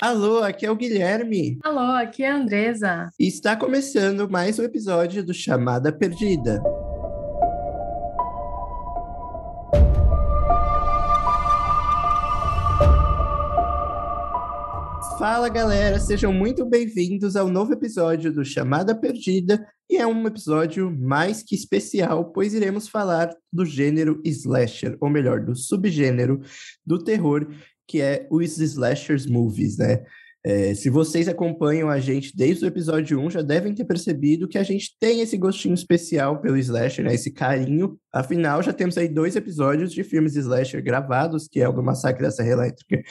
Alô, aqui é o Guilherme. Alô, aqui é a Andresa. E está começando mais um episódio do Chamada Perdida. Fala galera, sejam muito bem-vindos ao novo episódio do Chamada Perdida e é um episódio mais que especial, pois iremos falar do gênero slasher, ou melhor, do subgênero do terror, que é os slashers movies, né? É, se vocês acompanham a gente desde o episódio 1, já devem ter percebido que a gente tem esse gostinho especial pelo slasher, né? Esse carinho. Afinal, já temos aí dois episódios de filmes slasher gravados, que é o do Massacre da Serra Elétrica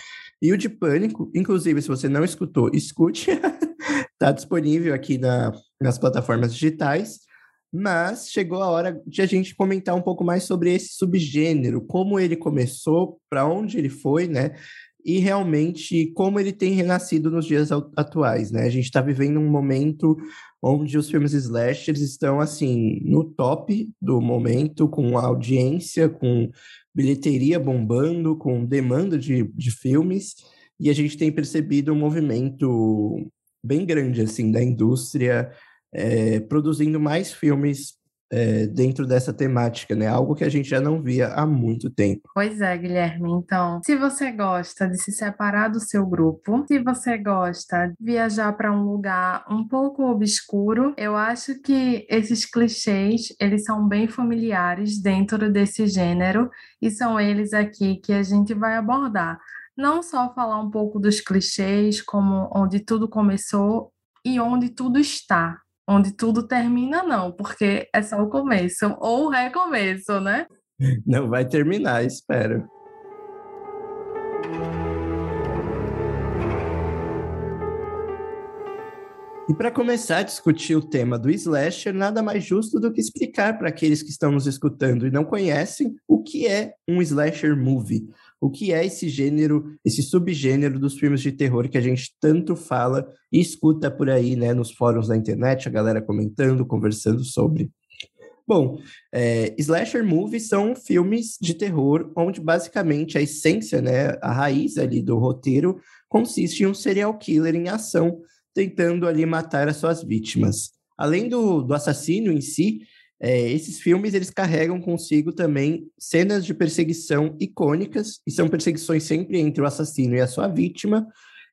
e o de Pânico. Inclusive, se você não escutou, escute. Está disponível aqui na, nas plataformas digitais. Mas chegou a hora de a gente comentar um pouco mais sobre esse subgênero, como ele começou, para onde ele foi, né? e realmente como ele tem renascido nos dias atuais, né? A gente está vivendo um momento onde os filmes slashers estão assim no top do momento, com audiência, com bilheteria bombando, com demanda de, de filmes, e a gente tem percebido um movimento bem grande assim da indústria é, produzindo mais filmes é, dentro dessa temática, né? Algo que a gente já não via há muito tempo. Pois é, Guilherme. Então, se você gosta de se separar do seu grupo, se você gosta de viajar para um lugar um pouco obscuro, eu acho que esses clichês eles são bem familiares dentro desse gênero e são eles aqui que a gente vai abordar. Não só falar um pouco dos clichês, como onde tudo começou e onde tudo está, onde tudo termina, não, porque é só o começo, ou o recomeço, né? Não vai terminar, espero. E para começar a discutir o tema do slasher, nada mais justo do que explicar para aqueles que estão nos escutando e não conhecem o que é um slasher movie o que é esse gênero, esse subgênero dos filmes de terror que a gente tanto fala e escuta por aí, né, nos fóruns da internet, a galera comentando, conversando sobre. Bom, é, slasher movies são filmes de terror onde basicamente a essência, né, a raiz ali do roteiro consiste em um serial killer em ação tentando ali matar as suas vítimas. Além do, do assassino em si, é, esses filmes eles carregam consigo também cenas de perseguição icônicas, e são perseguições sempre entre o assassino e a sua vítima,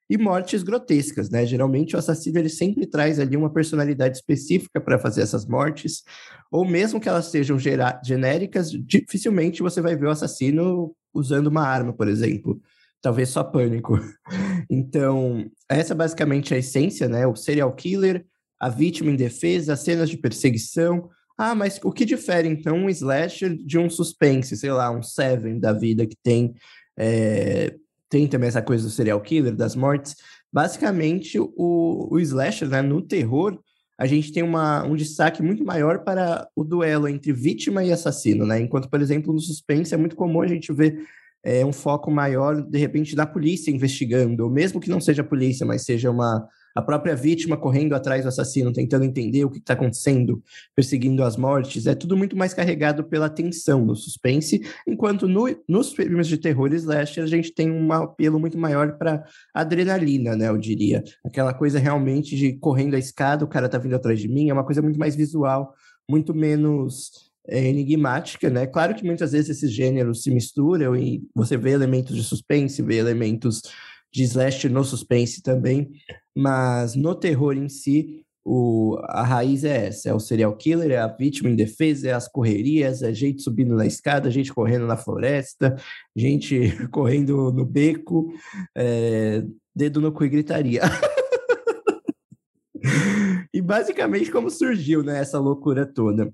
e mortes grotescas, né? Geralmente o assassino ele sempre traz ali uma personalidade específica para fazer essas mortes, ou mesmo que elas sejam genéricas, dificilmente você vai ver o assassino usando uma arma, por exemplo. Talvez só pânico. Então, essa é basicamente a essência, né? O serial killer, a vítima indefesa, as cenas de perseguição, ah, mas o que difere então um slasher de um suspense, sei lá, um Seven da vida que tem é, tem também essa coisa do serial killer, das mortes. Basicamente, o, o slasher, né, no terror, a gente tem uma, um destaque muito maior para o duelo entre vítima e assassino, né? Enquanto, por exemplo, no suspense é muito comum a gente ver é, um foco maior, de repente, da polícia investigando, ou mesmo que não seja a polícia, mas seja uma a própria vítima correndo atrás do assassino, tentando entender o que está acontecendo, perseguindo as mortes, é tudo muito mais carregado pela tensão, no suspense, enquanto no, nos filmes de terror e slasher a gente tem um apelo muito maior para adrenalina, né, eu diria. Aquela coisa realmente de correndo a escada, o cara tá vindo atrás de mim, é uma coisa muito mais visual, muito menos é, enigmática, né? Claro que muitas vezes esses gêneros se misturam e você vê elementos de suspense, vê elementos de slash no suspense também, mas no terror em si, o, a raiz é essa: é o serial killer, é a vítima indefesa, é as correrias, é gente subindo na escada, gente correndo na floresta, gente correndo no beco, é, dedo no cu e gritaria. e basicamente como surgiu né, essa loucura toda.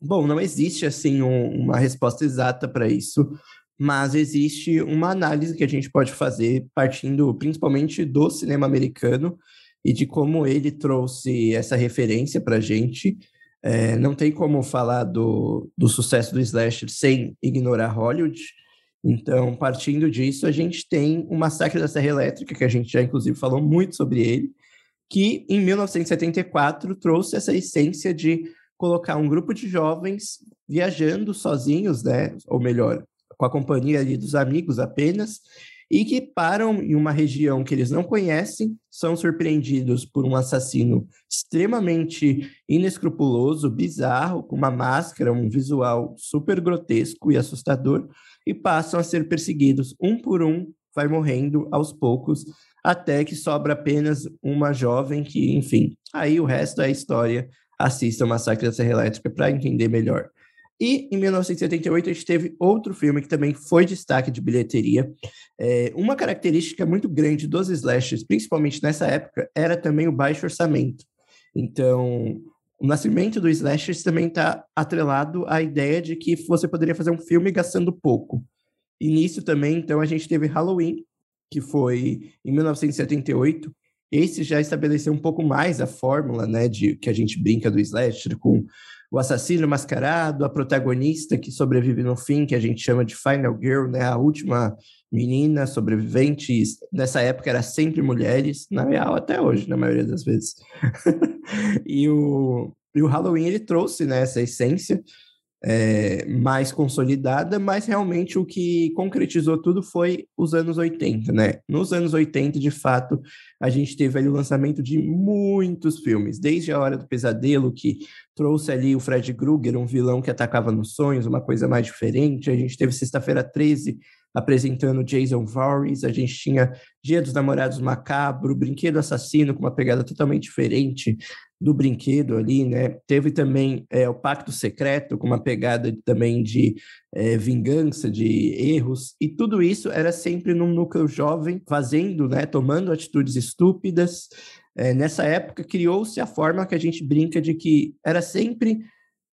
Bom, não existe assim um, uma resposta exata para isso mas existe uma análise que a gente pode fazer partindo principalmente do cinema americano e de como ele trouxe essa referência para a gente. É, não tem como falar do, do sucesso do slasher sem ignorar Hollywood. Então, partindo disso, a gente tem o Massacre da Serra Elétrica, que a gente já inclusive falou muito sobre ele, que em 1974 trouxe essa essência de colocar um grupo de jovens viajando sozinhos, né? Ou melhor, com a companhia ali dos amigos apenas, e que param em uma região que eles não conhecem, são surpreendidos por um assassino extremamente inescrupuloso, bizarro, com uma máscara, um visual super grotesco e assustador, e passam a ser perseguidos um por um, vai morrendo aos poucos, até que sobra apenas uma jovem que, enfim, aí o resto é história. Assista o Massacre da Serra Elétrica para entender melhor. E em 1978 a gente teve outro filme que também foi destaque de bilheteria. É, uma característica muito grande dos slashers, principalmente nessa época, era também o baixo orçamento. Então, o nascimento do slashers também está atrelado à ideia de que você poderia fazer um filme gastando pouco. E nisso também, então, a gente teve Halloween, que foi em 1978. Esse já estabeleceu um pouco mais a fórmula, né, de que a gente brinca do slasher com o assassino mascarado, a protagonista que sobrevive no fim, que a gente chama de Final Girl, né? A última menina sobrevivente. Nessa época era sempre mulheres, na real até hoje, na maioria das vezes. e, o, e o Halloween ele trouxe né, essa essência é, mais consolidada, mas realmente o que concretizou tudo foi os anos 80, né? Nos anos 80, de fato, a gente teve ali o lançamento de muitos filmes, desde A Hora do Pesadelo, que trouxe ali o Fred Krueger, um vilão que atacava nos sonhos, uma coisa mais diferente. A gente teve Sexta-feira 13, apresentando Jason Voorhees, a gente tinha Dia dos Namorados Macabro, Brinquedo Assassino, com uma pegada totalmente diferente do brinquedo ali, né? Teve também é, o Pacto Secreto, com uma pegada também de é, vingança, de erros, e tudo isso era sempre num núcleo jovem, fazendo, né? Tomando atitudes estúpidas. É, nessa época, criou-se a forma que a gente brinca de que era sempre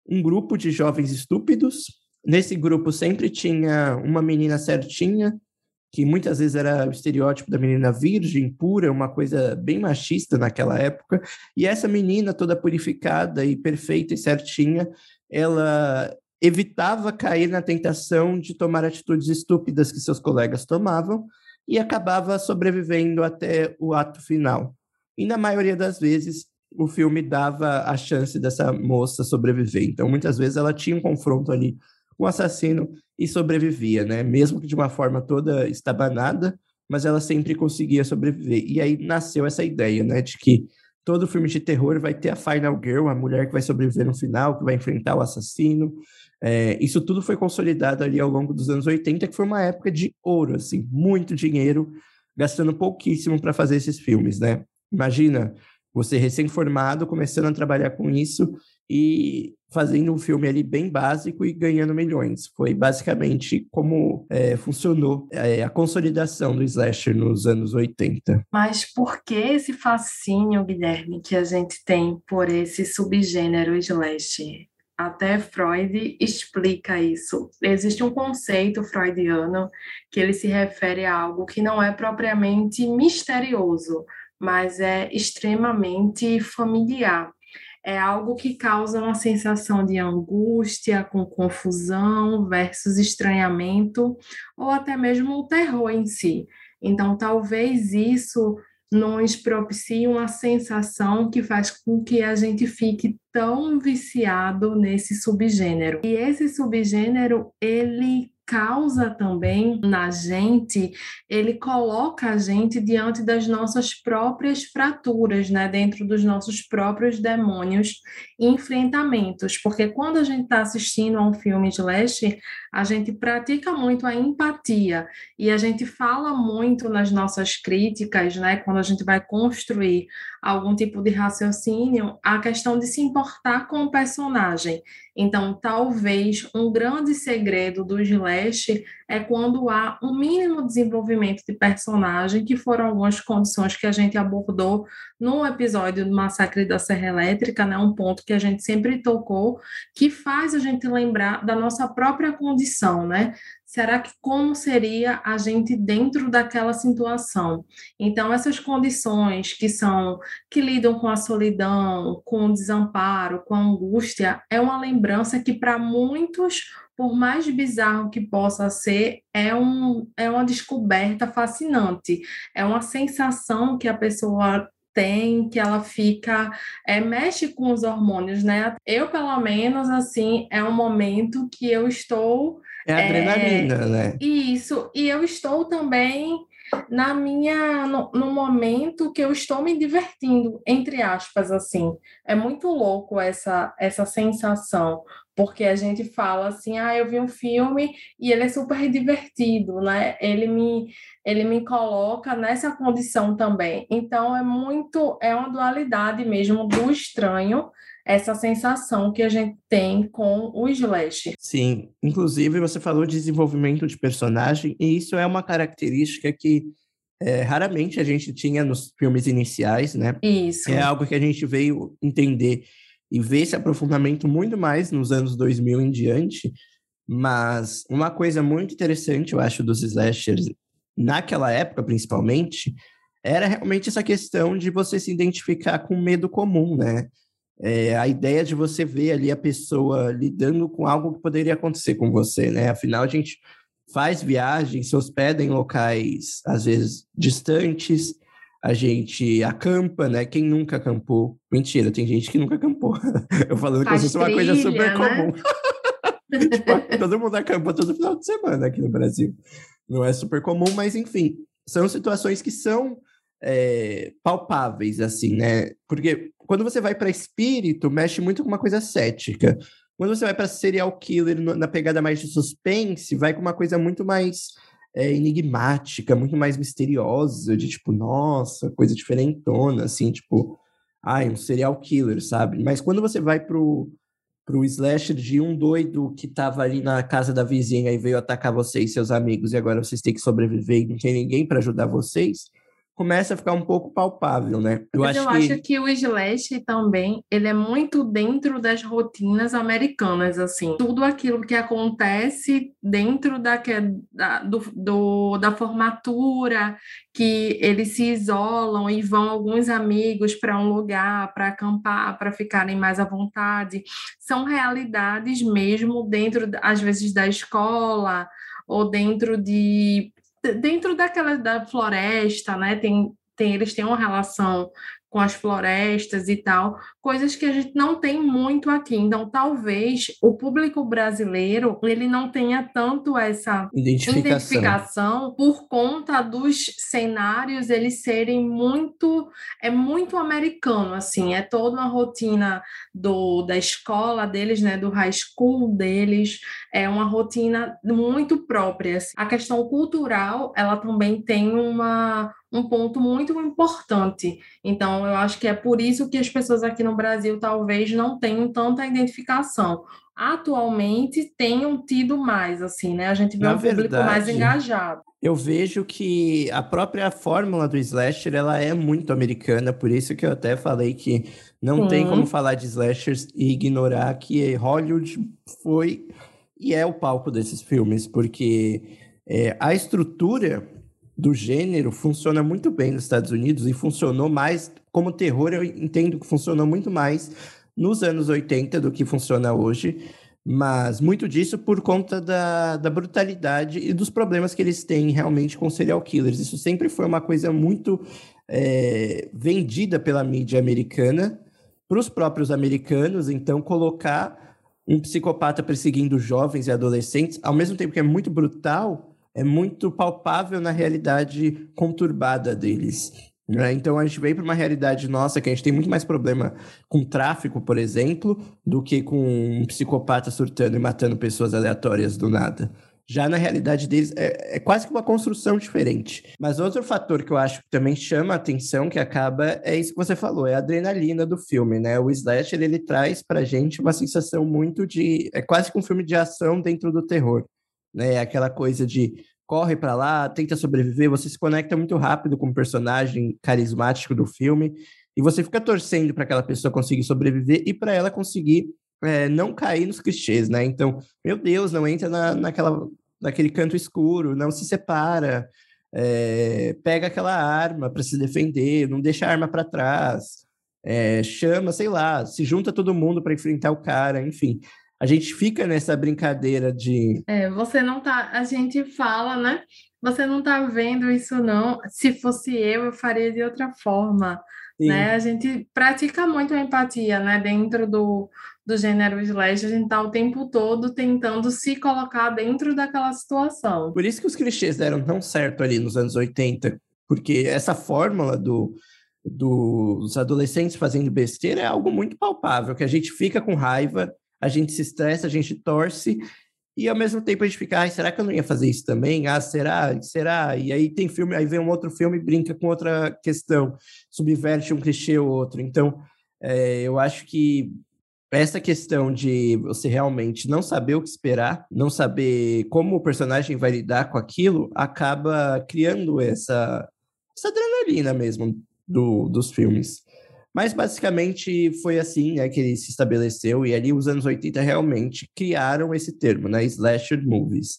um grupo de jovens estúpidos Nesse grupo sempre tinha uma menina certinha, que muitas vezes era o estereótipo da menina virgem, pura, uma coisa bem machista naquela época. E essa menina toda purificada e perfeita e certinha, ela evitava cair na tentação de tomar atitudes estúpidas que seus colegas tomavam e acabava sobrevivendo até o ato final. E na maioria das vezes o filme dava a chance dessa moça sobreviver. Então muitas vezes ela tinha um confronto ali o assassino e sobrevivia, né? Mesmo que de uma forma toda estabanada, mas ela sempre conseguia sobreviver. E aí nasceu essa ideia, né, de que todo filme de terror vai ter a final girl, a mulher que vai sobreviver no final, que vai enfrentar o assassino. É, isso tudo foi consolidado ali ao longo dos anos 80, que foi uma época de ouro, assim, muito dinheiro, gastando pouquíssimo para fazer esses filmes, né? Imagina você recém-formado começando a trabalhar com isso e fazendo um filme ali bem básico e ganhando milhões. Foi basicamente como é, funcionou é, a consolidação do slasher nos anos 80. Mas por que esse fascínio, Guilherme, que a gente tem por esse subgênero slasher? Até Freud explica isso. Existe um conceito freudiano que ele se refere a algo que não é propriamente misterioso, mas é extremamente familiar é algo que causa uma sensação de angústia, com confusão versus estranhamento, ou até mesmo o terror em si. Então, talvez isso nos propicie uma sensação que faz com que a gente fique tão viciado nesse subgênero. E esse subgênero, ele causa também na gente, ele coloca a gente diante das nossas próprias fraturas, né, dentro dos nossos próprios demônios e enfrentamentos, porque quando a gente está assistindo a um filme de leste, a gente pratica muito a empatia e a gente fala muito nas nossas críticas, né, quando a gente vai construir algum tipo de raciocínio, a questão de se importar com o personagem. Então, talvez um grande segredo do Slash é quando há um mínimo desenvolvimento de personagem, que foram algumas condições que a gente abordou no episódio do Massacre da Serra Elétrica, né, um ponto que a gente sempre tocou, que faz a gente lembrar da nossa própria condição, né? será que como seria a gente dentro daquela situação? Então essas condições que são que lidam com a solidão, com o desamparo, com a angústia, é uma lembrança que para muitos, por mais bizarro que possa ser, é, um, é uma descoberta fascinante, é uma sensação que a pessoa tem, que ela fica, é, mexe com os hormônios, né? Eu, pelo menos, assim, é um momento que eu estou É adrenalina, é, né? Isso. E eu estou também na minha no, no, momento que eu estou me divertindo, entre aspas, assim. É muito louco essa essa sensação, porque a gente fala assim, ah, eu vi um filme e ele é super divertido, né? Ele me ele me coloca nessa condição também. Então é muito é uma dualidade mesmo do estranho essa sensação que a gente tem com o Slash. Sim, inclusive você falou de desenvolvimento de personagem, e isso é uma característica que é, raramente a gente tinha nos filmes iniciais, né? Isso. É algo que a gente veio entender e ver esse aprofundamento muito mais nos anos 2000 em diante. Mas uma coisa muito interessante, eu acho, dos slashers, naquela época principalmente, era realmente essa questão de você se identificar com medo comum, né? É, a ideia de você ver ali a pessoa lidando com algo que poderia acontecer com você, né? Afinal, a gente faz viagens, se hospeda em locais, às vezes, distantes, a gente acampa, né? Quem nunca acampou? Mentira, tem gente que nunca acampou. Eu falando que isso é uma coisa super né? comum. tipo, todo mundo acampa todo final de semana aqui no Brasil. Não é super comum, mas enfim, são situações que são é, palpáveis, assim, né? Porque quando você vai para espírito, mexe muito com uma coisa cética. Quando você vai para serial killer, na pegada mais de suspense, vai com uma coisa muito mais é, enigmática, muito mais misteriosa, de tipo, nossa, coisa diferentona, assim, tipo, ai, um serial killer, sabe? Mas quando você vai pro, pro slasher de um doido que tava ali na casa da vizinha e veio atacar você e seus amigos, e agora vocês têm que sobreviver e não tem ninguém para ajudar vocês, começa a ficar um pouco palpável, né? Eu, Mas acho, eu que... acho que o slash também, ele é muito dentro das rotinas americanas, assim. Tudo aquilo que acontece dentro da, da, do, do, da formatura, que eles se isolam e vão alguns amigos para um lugar, para acampar, para ficarem mais à vontade. São realidades mesmo dentro, às vezes, da escola, ou dentro de dentro daquela da floresta, né? Tem, tem, eles têm uma relação com as florestas e tal, coisas que a gente não tem muito aqui. Então, talvez o público brasileiro ele não tenha tanto essa identificação, identificação por conta dos cenários eles serem muito é muito americano assim, é toda uma rotina do da escola deles, né, do high school deles, é uma rotina muito própria. A questão cultural, ela também tem uma um ponto muito importante. Então, eu acho que é por isso que as pessoas aqui no Brasil talvez não tenham tanta identificação. Atualmente tenham tido mais, assim, né? A gente vê Na um verdade, público mais engajado. Eu vejo que a própria fórmula do slasher ela é muito americana, por isso que eu até falei que não Sim. tem como falar de slashers e ignorar que Hollywood foi e é o palco desses filmes, porque é, a estrutura do gênero funciona muito bem nos Estados Unidos e funcionou mais como terror, eu entendo que funcionou muito mais nos anos 80 do que funciona hoje, mas muito disso por conta da, da brutalidade e dos problemas que eles têm realmente com serial killers. Isso sempre foi uma coisa muito é, vendida pela mídia americana para os próprios americanos, então colocar um psicopata perseguindo jovens e adolescentes, ao mesmo tempo que é muito brutal, é muito palpável na realidade conturbada deles. Né? Então a gente vem para uma realidade nossa que a gente tem muito mais problema com tráfico, por exemplo, do que com um psicopata surtando e matando pessoas aleatórias do nada. Já na realidade deles é, é, quase que uma construção diferente. Mas outro fator que eu acho que também chama a atenção, que acaba, é isso que você falou, é a adrenalina do filme, né? O slasher, ele traz pra gente uma sensação muito de... É quase que um filme de ação dentro do terror né? Aquela coisa de corre para lá, tenta sobreviver, você se conecta muito rápido com o personagem carismático do filme e você fica torcendo para aquela pessoa conseguir sobreviver e para ela conseguir é, não cair nos clichês, né? Então, meu Deus, não entra na, naquela, naquele canto escuro, não se separa, é, pega aquela arma para se defender, não deixa a arma para trás, é, chama, sei lá, se junta todo mundo para enfrentar o cara, enfim a gente fica nessa brincadeira de. É, você não tá. A gente fala, né? Você não tá vendo isso, não. Se fosse eu, eu faria de outra forma. né? A gente pratica muito a empatia, né? Dentro do, do gênero slash, a gente tá o tempo todo tentando se colocar dentro daquela situação. Por isso que os clichês deram tão certo ali nos anos 80, porque essa fórmula do, dos adolescentes fazendo besteira é algo muito palpável, que a gente fica com raiva, a gente se estressa, a gente torce, e ao mesmo tempo a gente fica, será que eu não ia fazer isso também? Ah, será? Será? E aí tem filme, aí vem um outro filme e brinca com outra questão, subverte um clichê ou outro. Então, é, eu acho que essa questão de você realmente não saber o que esperar, não saber como o personagem vai lidar com aquilo, acaba criando essa, essa adrenalina mesmo do, dos filmes. Mas basicamente foi assim né, que ele se estabeleceu, e ali os anos 80 realmente criaram esse termo, né? Slasher movies.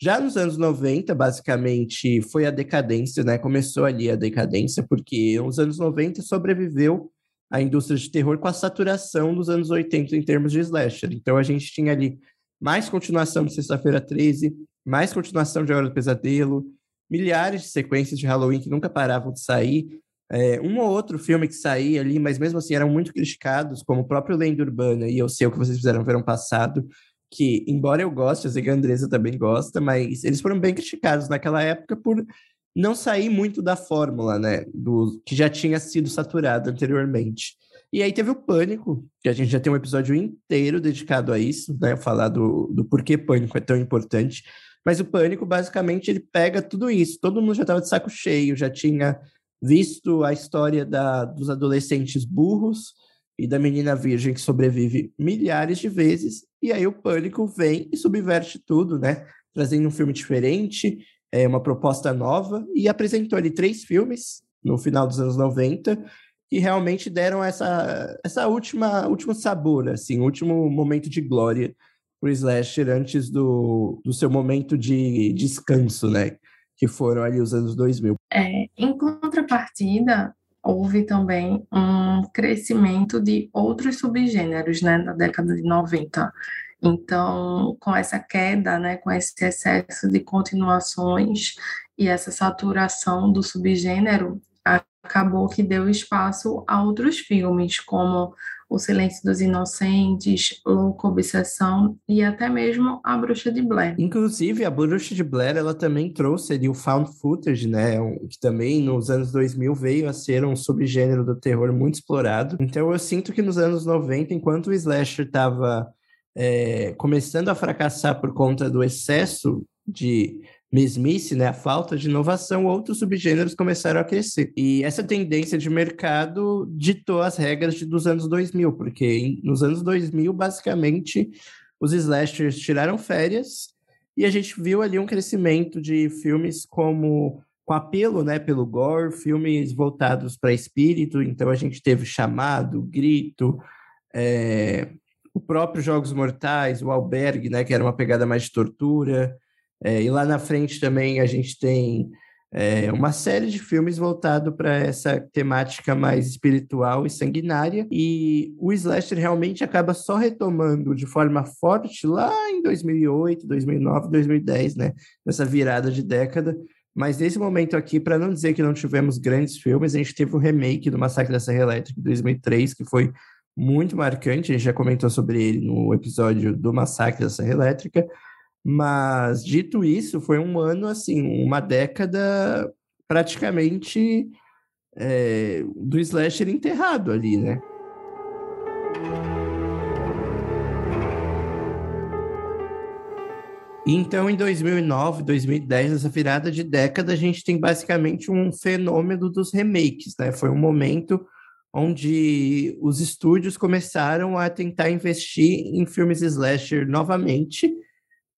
Já nos anos 90, basicamente, foi a decadência, né? Começou ali a decadência, porque nos anos 90 sobreviveu a indústria de terror com a saturação dos anos 80 em termos de slasher. Então a gente tinha ali mais continuação de Sexta-feira 13, mais continuação de Hora do Pesadelo, milhares de sequências de Halloween que nunca paravam de sair, é, um ou outro filme que saía ali, mas mesmo assim eram muito criticados, como o próprio Lenda Urbana e Eu Sei O Que Vocês Fizeram no Verão Passado, que, embora eu goste, a Zega Andresa também gosta, mas eles foram bem criticados naquela época por não sair muito da fórmula, né, do que já tinha sido saturado anteriormente. E aí teve o Pânico, que a gente já tem um episódio inteiro dedicado a isso, né, falar do, do porquê Pânico é tão importante. Mas o Pânico, basicamente, ele pega tudo isso. Todo mundo já estava de saco cheio, já tinha visto a história da, dos adolescentes burros e da menina virgem que sobrevive milhares de vezes, e aí o Pânico vem e subverte tudo, né? Trazendo um filme diferente, é, uma proposta nova, e apresentou ali três filmes no final dos anos 90 que realmente deram essa, essa última último sabor, assim, último momento de glória para o slasher antes do, do seu momento de descanso, né? que foram ali os anos 2000. É, em contrapartida, houve também um crescimento de outros subgêneros, né, na década de 90. Então, com essa queda, né, com esse excesso de continuações e essa saturação do subgênero, acabou que deu espaço a outros filmes, como o Silêncio dos Inocentes, Louco Obsessão e até mesmo A Bruxa de Blair. Inclusive, A Bruxa de Blair, ela também trouxe ali o found footage, né, que também nos anos 2000 veio a ser um subgênero do terror muito explorado. Então eu sinto que nos anos 90, enquanto o slasher estava é, começando a fracassar por conta do excesso de mesmice, né, a falta de inovação, outros subgêneros começaram a crescer. E essa tendência de mercado ditou as regras de, dos anos 2000, porque nos anos 2000, basicamente, os slashers tiraram férias e a gente viu ali um crescimento de filmes como com apelo, né, pelo gore, filmes voltados para espírito, então a gente teve Chamado, Grito, é, o próprio Jogos Mortais, o Albergue, né, que era uma pegada mais de tortura, é, e lá na frente também a gente tem é, uma série de filmes voltado para essa temática mais espiritual e sanguinária. E o slasher realmente acaba só retomando de forma forte lá em 2008, 2009, 2010, né? Nessa virada de década. Mas nesse momento aqui, para não dizer que não tivemos grandes filmes, a gente teve o remake do Massacre da Serra Elétrica de 2003, que foi muito marcante. A gente já comentou sobre ele no episódio do Massacre da Serra Elétrica. Mas, dito isso, foi um ano, assim, uma década praticamente é, do slasher enterrado ali, né? Então, em 2009, 2010, essa virada de década, a gente tem basicamente um fenômeno dos remakes, né? Foi um momento onde os estúdios começaram a tentar investir em filmes slasher novamente,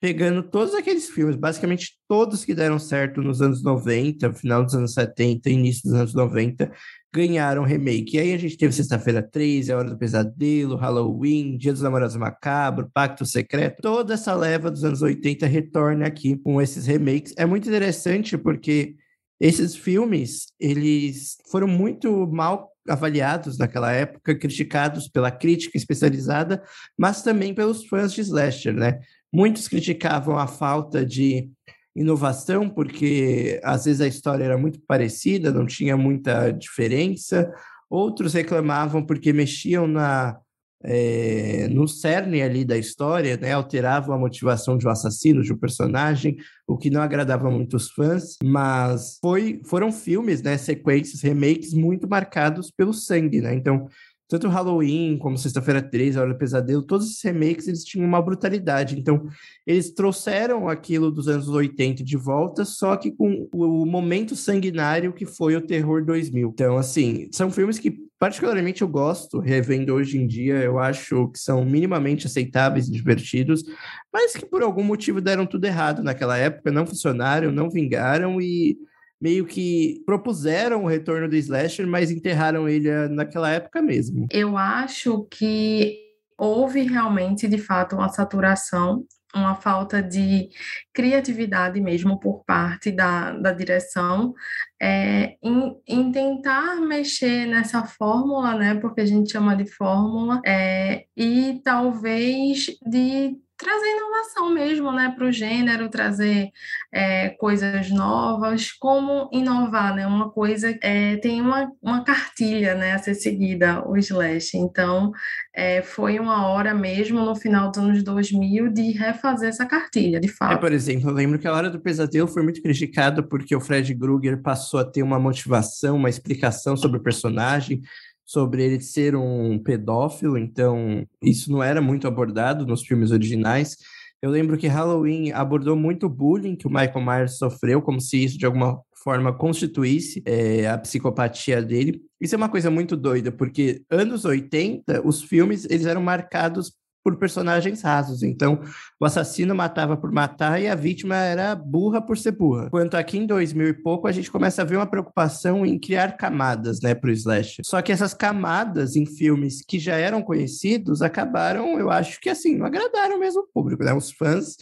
pegando todos aqueles filmes, basicamente todos que deram certo nos anos 90, final dos anos 70, início dos anos 90, ganharam remake. E aí a gente teve Sexta-feira 13, A Hora do Pesadelo, Halloween, Dia dos Namorados Macabro, Pacto Secreto. Toda essa leva dos anos 80 retorna aqui com esses remakes. É muito interessante porque esses filmes, eles foram muito mal avaliados naquela época, criticados pela crítica especializada, mas também pelos fãs de slasher, né? Muitos criticavam a falta de inovação, porque às vezes a história era muito parecida, não tinha muita diferença, outros reclamavam porque mexiam na, é, no cerne ali da história, né, alteravam a motivação de um assassino, de um personagem, o que não agradava muito os fãs, mas foi, foram filmes, né, sequências, remakes muito marcados pelo sangue, né, então tanto Halloween como Sexta-feira 13, A Hora do Pesadelo, todos esses remakes eles tinham uma brutalidade. Então, eles trouxeram aquilo dos anos 80 de volta, só que com o momento sanguinário que foi o Terror 2000. Então, assim, são filmes que particularmente eu gosto, revendo hoje em dia, eu acho que são minimamente aceitáveis e divertidos, mas que por algum motivo deram tudo errado naquela época, não funcionaram, não vingaram e meio que propuseram o retorno do slasher, mas enterraram ele eh, naquela época mesmo. Eu acho que houve realmente, de fato, uma saturação, uma falta de criatividade mesmo por parte da, da direção é, em, em, tentar mexer nessa fórmula, né, porque a gente chama de fórmula, é, e talvez de trazer inovação mesmo né, para o gênero, trazer é, coisas novas, como inovar, né? Uma coisa é, tem uma, uma cartilha né, a ser seguida, o Slash. Então, é, foi uma hora mesmo no final dos anos 2000 de refazer essa cartilha, de fato. É, por exemplo, eu lembro que a Hora do Pesadelo foi muito criticado porque o Fred Krueger passou a ter uma motivação, uma explicação sobre o personagem, sobre ele ser um pedófilo, então isso não era muito abordado nos filmes originais. Eu lembro que Halloween abordou muito o bullying que o Michael Myers sofreu, como se isso de alguma forma constituísse é, a psicopatia dele. Isso é uma coisa muito doida, porque anos 80, os filmes eles eram marcados por personagens rasos. Então, o assassino matava por matar e a vítima era burra por ser burra. Quanto aqui em 2000 e pouco, a gente começa a ver uma preocupação em criar camadas, né, pro slash. Só que essas camadas em filmes que já eram conhecidos acabaram, eu acho que assim, não agradaram mesmo o público, né? Os fãs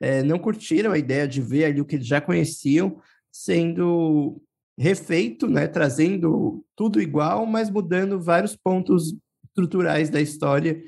é, não curtiram a ideia de ver ali o que eles já conheciam sendo refeito, né, trazendo tudo igual, mas mudando vários pontos estruturais da história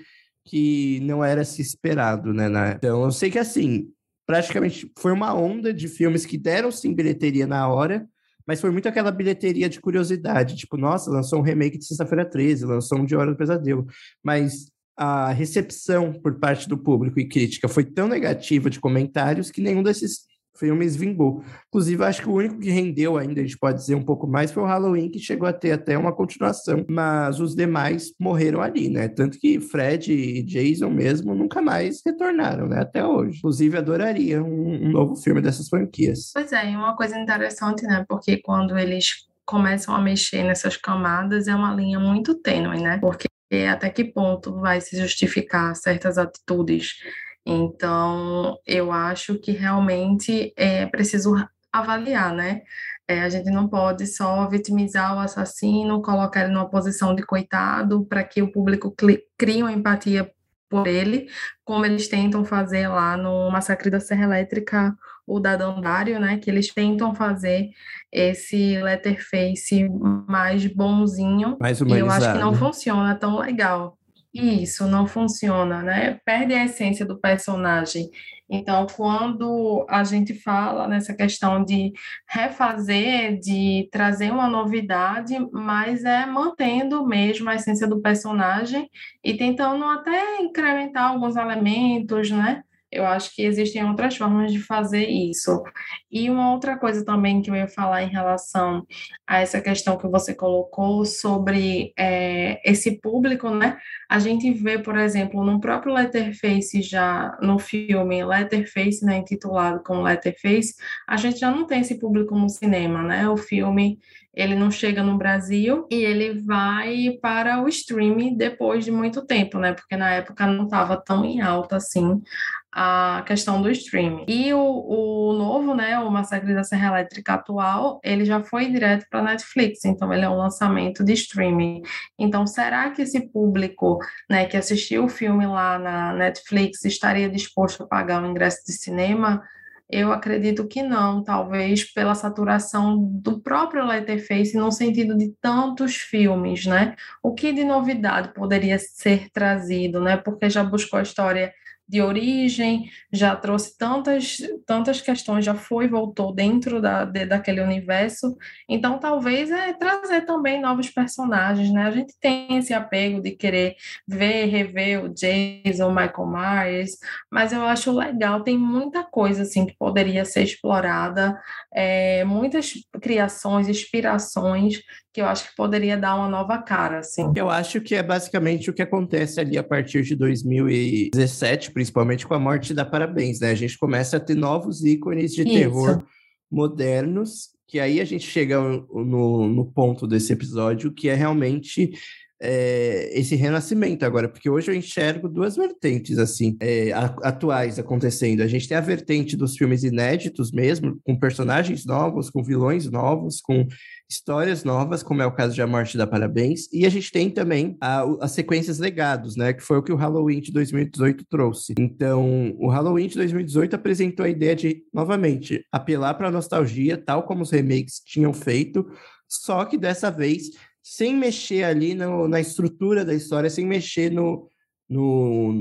que não era se esperado, né? Então, eu sei que, assim, praticamente foi uma onda de filmes que deram sim bilheteria na hora, mas foi muito aquela bilheteria de curiosidade, tipo, nossa, lançou um remake de Sexta-feira 13, lançou um de Hora do Pesadelo, mas a recepção por parte do público e crítica foi tão negativa de comentários que nenhum desses filmes vingou. Inclusive, acho que o único que rendeu ainda, a gente pode dizer um pouco mais, foi o Halloween, que chegou a ter até uma continuação, mas os demais morreram ali, né? Tanto que Fred e Jason mesmo nunca mais retornaram, né? Até hoje. Inclusive, adoraria um, um novo filme dessas franquias. Pois é, e uma coisa interessante, né? Porque quando eles começam a mexer nessas camadas, é uma linha muito tênue, né? Porque até que ponto vai se justificar certas atitudes então, eu acho que realmente é preciso avaliar, né? É, a gente não pode só vitimizar o assassino, colocar ele numa posição de coitado para que o público crie uma empatia por ele, como eles tentam fazer lá no Massacre da Serra Elétrica, o da Dandário, né? Que eles tentam fazer esse letterface mais bonzinho. Mais humanizado. E eu acho que não funciona tão legal. Isso não funciona, né? Perde a essência do personagem. Então, quando a gente fala nessa questão de refazer, de trazer uma novidade, mas é mantendo mesmo a essência do personagem e tentando até incrementar alguns elementos, né? Eu acho que existem outras formas de fazer isso. E uma outra coisa também que eu ia falar em relação a essa questão que você colocou sobre é, esse público, né? A gente vê, por exemplo, no próprio Letterface, já no filme Letterface, né, intitulado como Letterface, a gente já não tem esse público no cinema, né? O filme ele não chega no Brasil e ele vai para o streaming depois de muito tempo, né? Porque na época não estava tão em alta assim a questão do streaming. E o, o novo, né, o Massacre da Serra Elétrica atual, ele já foi direto para Netflix, então ele é um lançamento de streaming. Então, será que esse público, né, que assistiu o filme lá na Netflix estaria disposto a pagar um ingresso de cinema? Eu acredito que não, talvez pela saturação do próprio Letterface no sentido de tantos filmes, né? O que de novidade poderia ser trazido, né? Porque já buscou a história de origem, já trouxe tantas, tantas questões, já foi e voltou dentro da, de, daquele universo. Então, talvez é trazer também novos personagens, né? A gente tem esse apego de querer ver, rever o Jason, o Michael Myers, mas eu acho legal, tem muita coisa assim que poderia ser explorada, é, muitas criações, inspirações que eu acho que poderia dar uma nova cara, assim. Eu acho que é basicamente o que acontece ali a partir de 2017, principalmente com a morte da Parabéns, né? A gente começa a ter novos ícones de Isso. terror modernos, que aí a gente chega no, no ponto desse episódio, que é realmente é, esse renascimento agora, porque hoje eu enxergo duas vertentes assim é, atuais acontecendo. A gente tem a vertente dos filmes inéditos mesmo, com personagens novos, com vilões novos, com histórias novas, como é o caso de A Morte da Parabéns, e a gente tem também a, as sequências legados, né, que foi o que o Halloween de 2018 trouxe. Então, o Halloween de 2018 apresentou a ideia de, novamente, apelar para a nostalgia, tal como os remakes tinham feito, só que dessa vez sem mexer ali no, na estrutura da história, sem mexer no, no,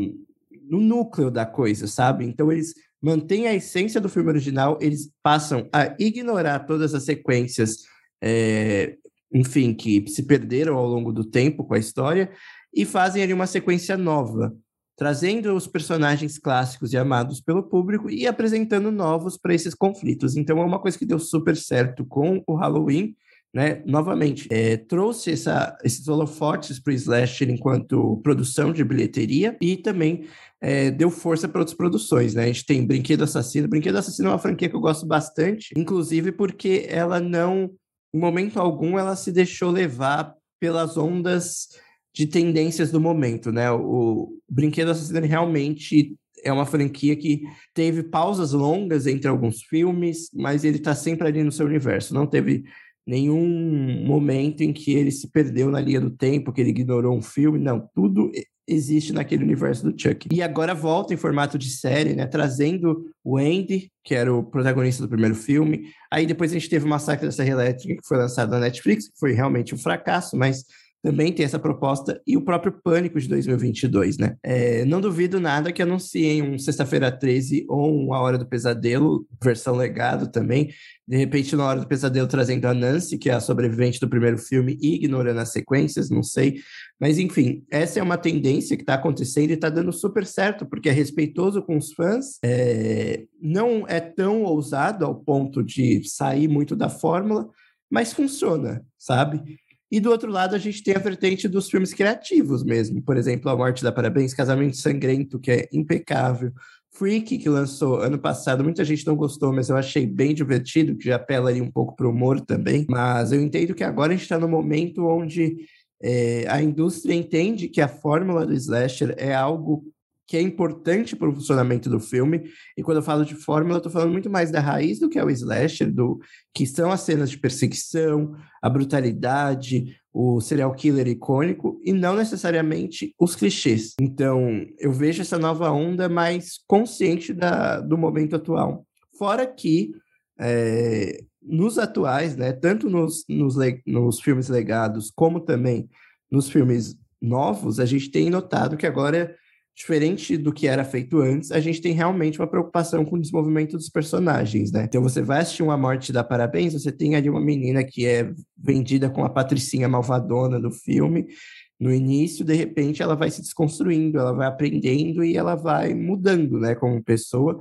no núcleo da coisa, sabe? Então eles mantêm a essência do filme original, eles passam a ignorar todas as sequências, é, enfim, que se perderam ao longo do tempo com a história, e fazem ali uma sequência nova, trazendo os personagens clássicos e amados pelo público e apresentando novos para esses conflitos. Então é uma coisa que deu super certo com o Halloween né, novamente, é, trouxe essa, esses holofotes para o slasher enquanto produção de bilheteria e também é, deu força para outras produções, né? A gente tem Brinquedo Assassino. Brinquedo Assassino é uma franquia que eu gosto bastante, inclusive porque ela não, em momento algum, ela se deixou levar pelas ondas de tendências do momento, né? O, Brinquedo Assassino realmente é uma franquia que teve pausas longas entre alguns filmes, mas ele está sempre ali no seu universo. Não teve nenhum momento em que ele se perdeu na linha do tempo, que ele ignorou um filme, não, tudo existe naquele universo do Chuck. E agora volta em formato de série, né, trazendo o Andy, que era o protagonista do primeiro filme. Aí depois a gente teve o Massacre da Serra Elétrica, que foi lançado na Netflix, que foi realmente um fracasso, mas também tem essa proposta, e o próprio Pânico de 2022, né? É, não duvido nada que anunciem um Sexta-feira 13 ou A Hora do Pesadelo, versão legado também. De repente, na Hora do Pesadelo, trazendo a Nancy, que é a sobrevivente do primeiro filme, e ignorando as sequências, não sei. Mas, enfim, essa é uma tendência que está acontecendo e está dando super certo, porque é respeitoso com os fãs, é... não é tão ousado ao ponto de sair muito da fórmula, mas funciona, sabe? E do outro lado, a gente tem a vertente dos filmes criativos mesmo. Por exemplo, A Morte da Parabéns, Casamento Sangrento, que é impecável. Freak, que lançou ano passado, muita gente não gostou, mas eu achei bem divertido, que já apela ali um pouco para o humor também. Mas eu entendo que agora a gente está no momento onde é, a indústria entende que a fórmula do slasher é algo que é importante para o funcionamento do filme. E quando eu falo de fórmula, eu estou falando muito mais da raiz do que é o slasher, do que são as cenas de perseguição, a brutalidade, o serial killer icônico, e não necessariamente os clichês. Então, eu vejo essa nova onda mais consciente da, do momento atual. Fora que é, nos atuais, né, tanto nos, nos, nos filmes legados como também nos filmes novos, a gente tem notado que agora diferente do que era feito antes, a gente tem realmente uma preocupação com o desenvolvimento dos personagens, né? Então você vai assistir uma morte da Parabéns, você tem ali uma menina que é vendida com a patricinha malvadona do filme. No início, de repente, ela vai se desconstruindo, ela vai aprendendo e ela vai mudando, né, como pessoa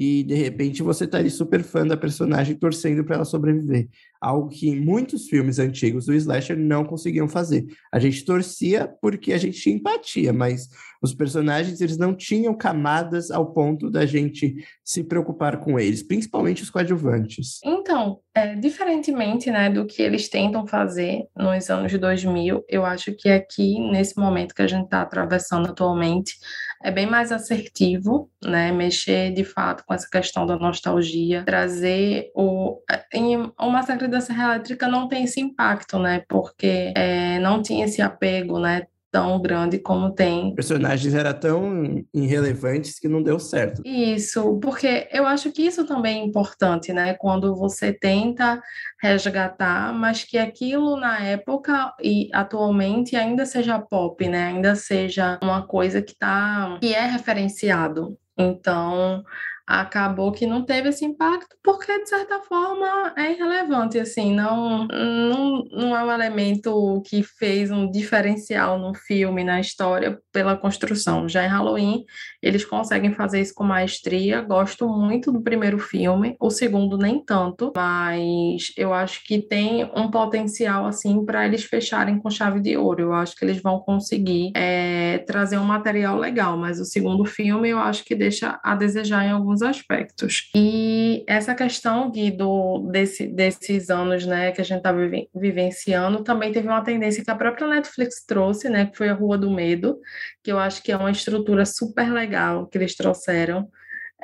e de repente você tá ali super fã da personagem torcendo para ela sobreviver. Algo que muitos filmes antigos do slasher não conseguiam fazer. A gente torcia porque a gente tinha empatia, mas os personagens eles não tinham camadas ao ponto da gente se preocupar com eles, principalmente os coadjuvantes. Então, é, diferentemente né, do que eles tentam fazer nos anos 2000, eu acho que aqui, nesse momento que a gente está atravessando atualmente, é bem mais assertivo, né? Mexer de fato com essa questão da nostalgia, trazer o. Em, o Massacre da Serra Elétrica não tem esse impacto, né? Porque é, não tinha esse apego, né? Tão grande como tem. Personagens eram tão irrelevantes que não deu certo. Isso, porque eu acho que isso também é importante, né? Quando você tenta resgatar, mas que aquilo na época e atualmente ainda seja pop, né? Ainda seja uma coisa que tá que é referenciado. Então, acabou que não teve esse impacto porque de certa forma é irrelevante assim não não, não é um elemento que fez um diferencial no filme na história pela construção. Já em Halloween eles conseguem fazer isso com maestria. Gosto muito do primeiro filme o segundo nem tanto mas eu acho que tem um potencial assim para eles fecharem com chave de ouro. Eu acho que eles vão conseguir é, trazer um material legal mas o segundo filme eu acho que deixa a desejar em alguns alguns aspectos. E essa questão, Gui, do, desse, desses anos né, que a gente está vivenciando, também teve uma tendência que a própria Netflix trouxe, né, que foi a Rua do Medo, que eu acho que é uma estrutura super legal que eles trouxeram.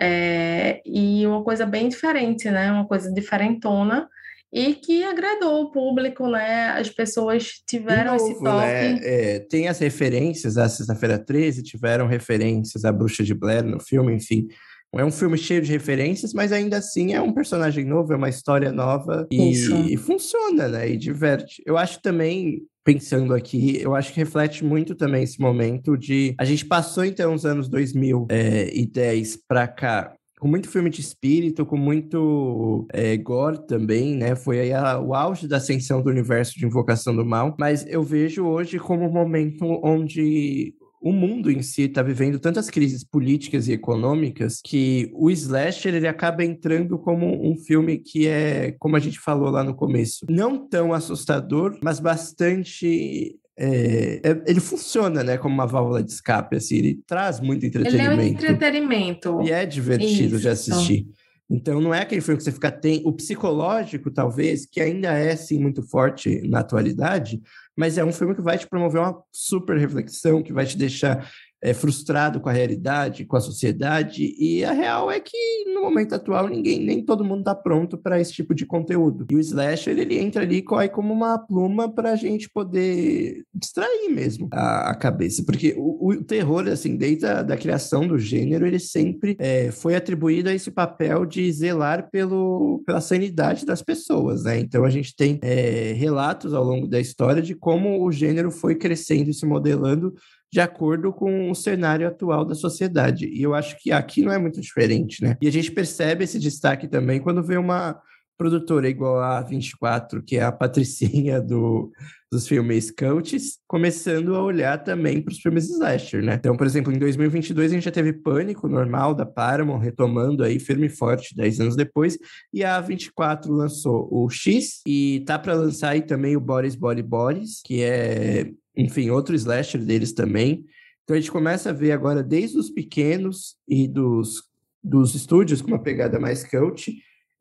É, e uma coisa bem diferente, né? Uma coisa diferentona e que agradou o público, né? As pessoas tiveram novo, esse toque. Né? É, tem as referências à Sexta-feira 13, tiveram referências à Bruxa de Blair no filme, enfim. É um filme cheio de referências, mas ainda assim é um personagem novo, é uma história nova e, e, funciona, né? E diverte. Eu acho também, pensando aqui, eu acho que reflete muito também esse momento de. A gente passou então os anos 2010 para cá com muito filme de espírito, com muito é, gore também, né? Foi aí a, o auge da ascensão do universo de Invocação do Mal. Mas eu vejo hoje como um momento onde o mundo em si está vivendo tantas crises políticas e econômicas que o slasher ele acaba entrando como um filme que é, como a gente falou lá no começo, não tão assustador, mas bastante é, é, ele funciona, né, como uma válvula de escape, assim, ele traz muito entretenimento. Ele é um entretenimento. E é divertido Isso. de assistir. Então, não é aquele filme que você fica... Tem, o psicológico, talvez, que ainda é, sim, muito forte na atualidade, mas é um filme que vai te promover uma super reflexão, que vai te deixar é, frustrado com a realidade, com a sociedade, e a real é que no momento atual ninguém, nem todo mundo está pronto para esse tipo de conteúdo. E o slasher ele entra ali corre como uma pluma para a gente poder distrair mesmo a, a cabeça, porque o, o, terror assim desde a da criação do gênero ele sempre é, foi atribuído a esse papel de zelar pelo, pela sanidade das pessoas, né? Então a gente tem é, relatos ao longo da história de como o gênero foi crescendo e se modelando de acordo com o cenário atual da sociedade. E eu acho que aqui não é muito diferente, né? E a gente percebe esse destaque também quando vê uma produtora igual a 24, que é a patricinha do, dos filmes cults, começando a olhar também para os filmes slasher, né? Então, por exemplo, em 2022 a gente já teve Pânico normal da Paramount, retomando aí firme e forte 10 anos depois, e a 24 lançou o X e tá para lançar aí também o Boris Body Boris, que é enfim, outro slasher deles também. Então a gente começa a ver agora desde os pequenos e dos, dos estúdios com uma pegada mais cult,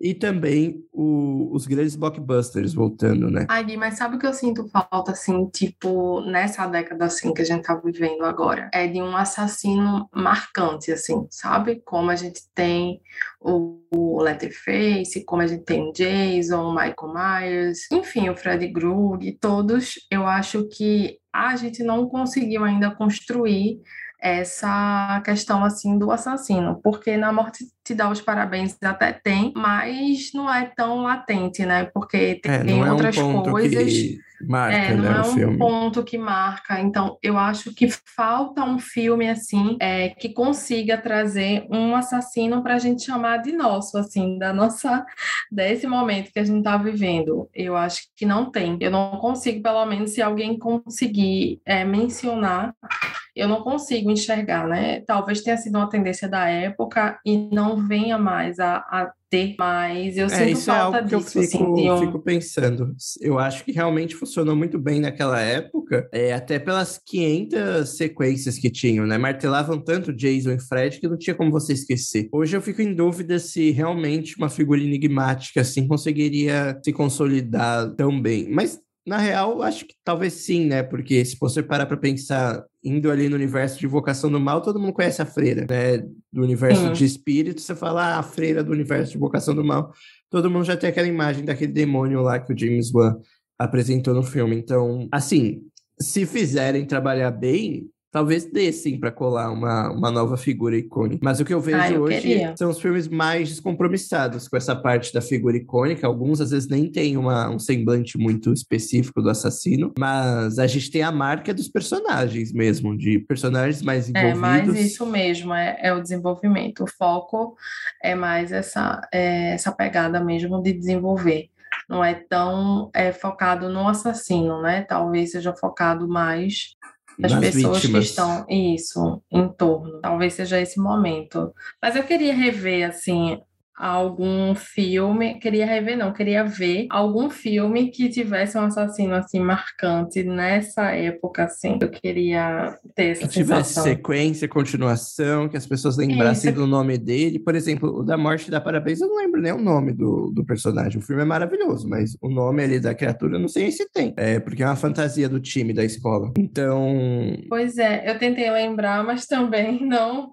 e também o, os grandes blockbusters voltando, né? Ai, Gui, mas sabe o que eu sinto falta, assim, tipo, nessa década, assim, que a gente tá vivendo agora? É de um assassino marcante, assim, sabe? Como a gente tem o, o Letterface, como a gente tem o Jason, o Michael Myers, enfim, o Freddy Krueger, todos, eu acho que a gente não conseguiu ainda construir essa questão assim do assassino, porque na morte te dá os parabéns até tem, mas não é tão latente, né? Porque tem, é, tem outras um coisas. Que marca, é, não né, é um filme. ponto que marca. Então, eu acho que falta um filme assim é, que consiga trazer um assassino para a gente chamar de nosso, assim, da nossa desse momento que a gente está vivendo. Eu acho que não tem. Eu não consigo, pelo menos, se alguém conseguir é, mencionar eu não consigo enxergar, né? Talvez tenha sido uma tendência da época e não venha mais a, a ter mais. Eu é, sinto isso falta é algo disso, que eu fico, assim, fico pensando. Eu acho que realmente funcionou muito bem naquela época, é, até pelas 500 sequências que tinham, né? Martelavam tanto Jason e Fred que não tinha como você esquecer. Hoje eu fico em dúvida se realmente uma figura enigmática assim conseguiria se consolidar tão bem. Mas na real, acho que talvez sim, né? Porque se você parar para pensar, indo ali no universo de Invocação do Mal, todo mundo conhece a freira, né? Do universo uhum. de espírito, você fala ah, a freira do universo de Invocação do Mal, todo mundo já tem aquela imagem daquele demônio lá que o James Wan apresentou no filme. Então, assim, se fizerem trabalhar bem, talvez dê sim para colar uma, uma nova figura icônica. Mas o que eu vejo ah, eu hoje queria. são os filmes mais descompromissados com essa parte da figura icônica. Alguns às vezes nem tem uma, um semblante muito específico do assassino, mas a gente tem a marca dos personagens mesmo, de personagens mais envolvidos. É mais isso mesmo, é, é o desenvolvimento. O foco é mais essa, é, essa pegada mesmo de desenvolver não é tão é, focado no assassino, né? Talvez seja focado mais das pessoas vítimas. que estão isso em torno. Talvez seja esse momento. Mas eu queria rever assim algum filme, queria rever não, queria ver algum filme que tivesse um assassino assim marcante nessa época assim. Eu queria ter essa que tivesse sensação. sequência, continuação, que as pessoas lembrassem Isso. do nome dele. Por exemplo, o da Morte da Parabéns, eu não lembro nem o nome do, do personagem. O filme é maravilhoso, mas o nome ali da criatura eu não sei se tem. É porque é uma fantasia do time da escola. Então, Pois é, eu tentei lembrar, mas também não